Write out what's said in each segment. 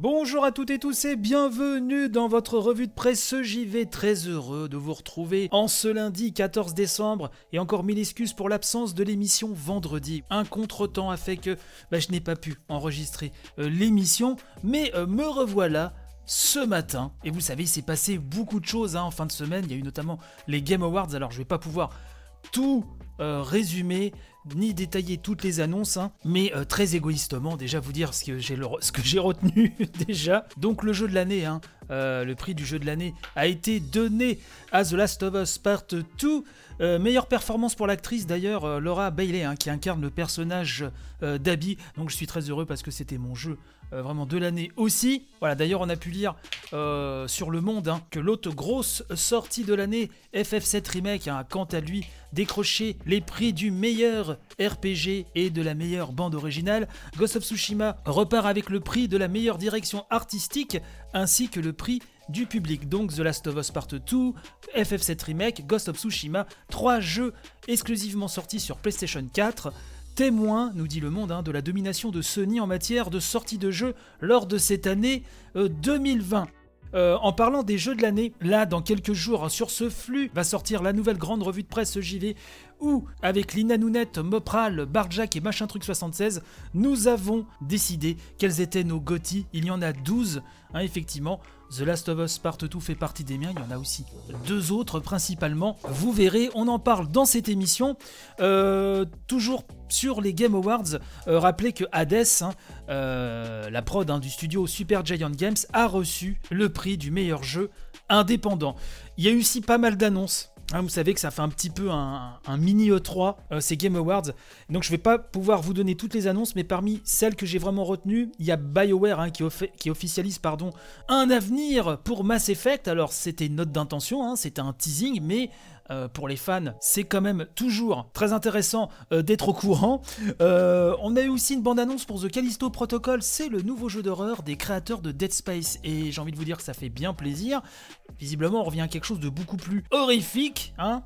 Bonjour à toutes et tous et bienvenue dans votre revue de presse JV. Très heureux de vous retrouver en ce lundi 14 décembre et encore mille excuses pour l'absence de l'émission vendredi. Un contretemps a fait que bah, je n'ai pas pu enregistrer euh, l'émission, mais euh, me revoilà ce matin. Et vous savez, il s'est passé beaucoup de choses hein, en fin de semaine. Il y a eu notamment les Game Awards. Alors je vais pas pouvoir tout euh, résumer ni détailler toutes les annonces, hein, mais euh, très égoïstement déjà vous dire ce que j'ai, retenu déjà. Donc le jeu de l'année, hein, euh, le prix du jeu de l'année a été donné à The Last of Us Part 2. Euh, meilleure performance pour l'actrice d'ailleurs, Laura Bailey, hein, qui incarne le personnage d'Abby. Donc je suis très heureux parce que c'était mon jeu vraiment de l'année aussi. Voilà, d'ailleurs on a pu lire sur Le Monde que l'autre grosse sortie de l'année, FF7 Remake, a quant à lui décroché les prix du meilleur RPG et de la meilleure bande originale. Ghost of Tsushima repart avec le prix de la meilleure direction artistique ainsi que le prix du public. Donc The Last of Us Part 2, FF7 Remake, Ghost of Tsushima, trois jeux exclusivement sortis sur PlayStation 4 témoin, nous dit le monde, hein, de la domination de Sony en matière de sortie de jeux lors de cette année 2020. Euh, en parlant des jeux de l'année, là, dans quelques jours, sur ce flux, va sortir la nouvelle grande revue de presse JV où, avec Lina Nounette, Mopral, Barjack et Machin Truc 76, nous avons décidé quels étaient nos GOTY. Il y en a 12, hein, effectivement. The Last of Us Part 2 fait partie des miens, il y en a aussi deux autres principalement. Vous verrez, on en parle dans cette émission. Euh, toujours sur les Game Awards, euh, rappelez que Hades, hein, euh, la prod hein, du studio Super Giant Games, a reçu le prix du meilleur jeu indépendant. Il y a eu aussi pas mal d'annonces Hein, vous savez que ça fait un petit peu un, mini E3, euh, ces Game Awards. Donc je vais pas pouvoir vous donner toutes les annonces, mais parmi celles que j'ai vraiment retenues, il y a BioWare hein, qui, qui, officialise pardon, un avenir pour Mass Effect. Alors c'était une note d'intention, hein, c'était un teasing, mais euh, pour les fans, c'est quand même toujours très intéressant euh, d'être au courant. Euh, on a eu aussi une bande-annonce pour The Callisto Protocol, c'est le nouveau jeu d'horreur des créateurs de Dead Space, et j'ai envie de vous dire que ça fait bien plaisir. Visiblement, on revient à quelque chose de beaucoup plus horrifique. Hein.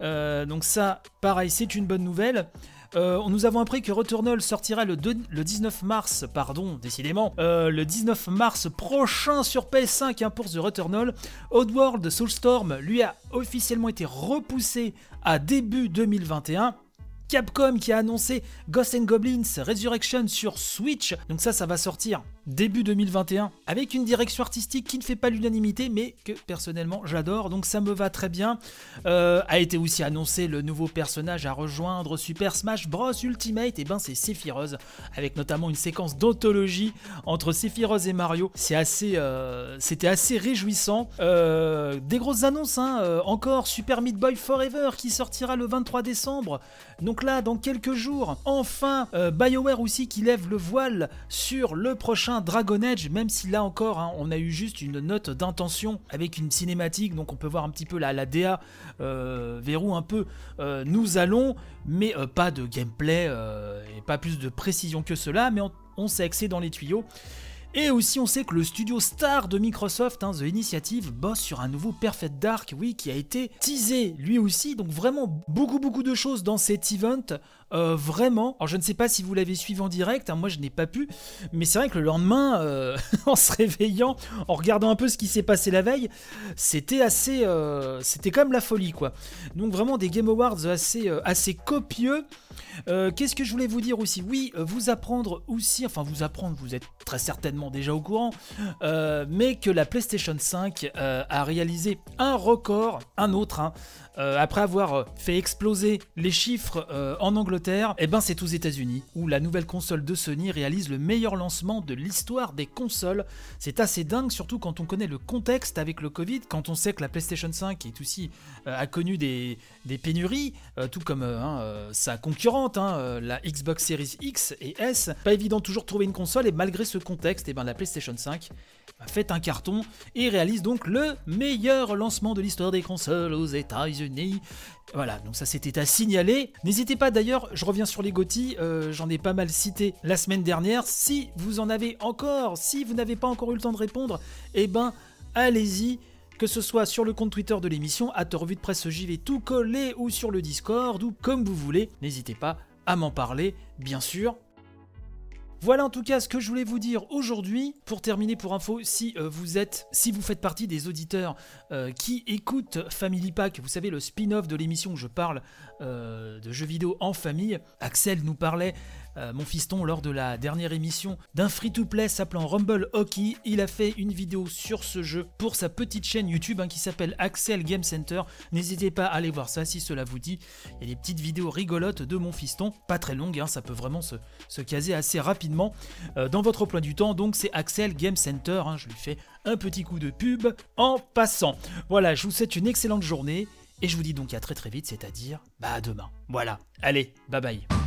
donc ça, pareil, c'est une bonne nouvelle. Euh, nous avons appris que Returnal sortira le, 19 mars, pardon, décidément, euh, le 19 mars prochain sur PS5 hein, pour The Returnal. Oddworld Soulstorm lui a officiellement été repoussé à début 2021. Capcom qui a annoncé Ghost and Goblins Resurrection sur Switch. Donc ça, ça va sortir début 2021 avec une direction artistique qui ne fait pas l'unanimité mais que personnellement j'adore donc ça me va très bien. Euh, a été aussi annoncé le nouveau personnage à rejoindre Super Smash Bros Ultimate et ben c'est Sephiroth avec notamment une séquence d'anthologie entre Sephiroth et Mario. C'est assez, euh, c'était assez réjouissant. Euh, des grosses annonces hein, encore Super Meat Boy Forever qui sortira le 23 décembre. Donc là dans quelques jours enfin BioWare aussi qui lève le voile sur le prochain Dragon Age, même si là encore, hein, on a eu juste une note d'intention avec une cinématique, donc on peut voir un petit peu la, la DA euh, vers où un peu euh, nous allons, mais euh, pas de gameplay et pas plus de précision que cela, mais on, on que c'est dans les tuyaux. Et aussi, on sait que le studio star de Microsoft, hein, The Initiative, bosse sur un nouveau Perfect Dark, oui, qui a été teasé lui aussi. Donc vraiment beaucoup beaucoup de choses dans cet event. Euh, vraiment. Alors je ne sais pas si vous l'avez suivi en direct, hein, moi je n'ai pas pu, mais c'est vrai que le lendemain, euh, en se réveillant, en regardant un peu ce qui s'est passé la veille, c'était assez, euh, c'était quand même la folie quoi. Donc vraiment des Game Awards assez, assez copieux. Qu'est-ce que je voulais vous dire aussi? Oui, vous apprendre aussi, enfin vous apprendre, vous êtes très certainement déjà au courant, mais que la PlayStation 5 a réalisé un record, un autre, hein, euh, après avoir euh, fait exploser les chiffres euh, en Angleterre, et eh ben c'est aux États-Unis où la nouvelle console de Sony réalise le meilleur lancement de l'histoire des consoles. C'est assez dingue, surtout quand on connaît le contexte avec le Covid, quand on sait que la PlayStation 5 est aussi a connu des, pénuries, tout comme hein, sa concurrente, hein, la Xbox Series X et S. Pas évident toujours trouver une console et malgré ce contexte, ben la PlayStation 5 fait un carton et réalise donc le meilleur lancement de l'histoire des consoles aux États-Unis. Voilà, donc ça c'était à signaler. N'hésitez pas d'ailleurs, je reviens sur les GOTY, euh, j'en ai pas mal cité la semaine dernière. Si vous en avez encore, si vous n'avez pas encore eu le temps de répondre, eh ben allez-y que ce soit sur le compte Twitter de l'émission, à revue de presse JV tout collé, ou sur le Discord, ou comme vous voulez, n'hésitez pas à m'en parler, bien sûr. Voilà en tout cas ce que je voulais vous dire aujourd'hui. Pour terminer, pour info, si euh, vous êtes, si vous faites partie des auditeurs euh, qui écoutent Family Pack, vous savez le spin-off de l'émission où je parle euh, de jeux vidéo en famille, Axel nous parlait euh, mon fiston, lors de la dernière émission d'un free-to-play s'appelant Rumble Hockey, il a fait une vidéo sur ce jeu pour sa petite chaîne YouTube hein, qui s'appelle Axel Game Center. N'hésitez pas à aller voir ça si cela vous dit. Il y a des petites vidéos rigolotes de mon fiston, pas très longues, hein, ça peut vraiment se, caser assez rapidement euh, dans votre emploi du temps. Donc c'est Axel Game Center, hein, je lui fais un petit coup de pub en passant. Voilà, je vous souhaite une excellente journée. Et je vous dis donc à très très vite, c'est-à-dire bah à demain. Voilà, allez, bye bye.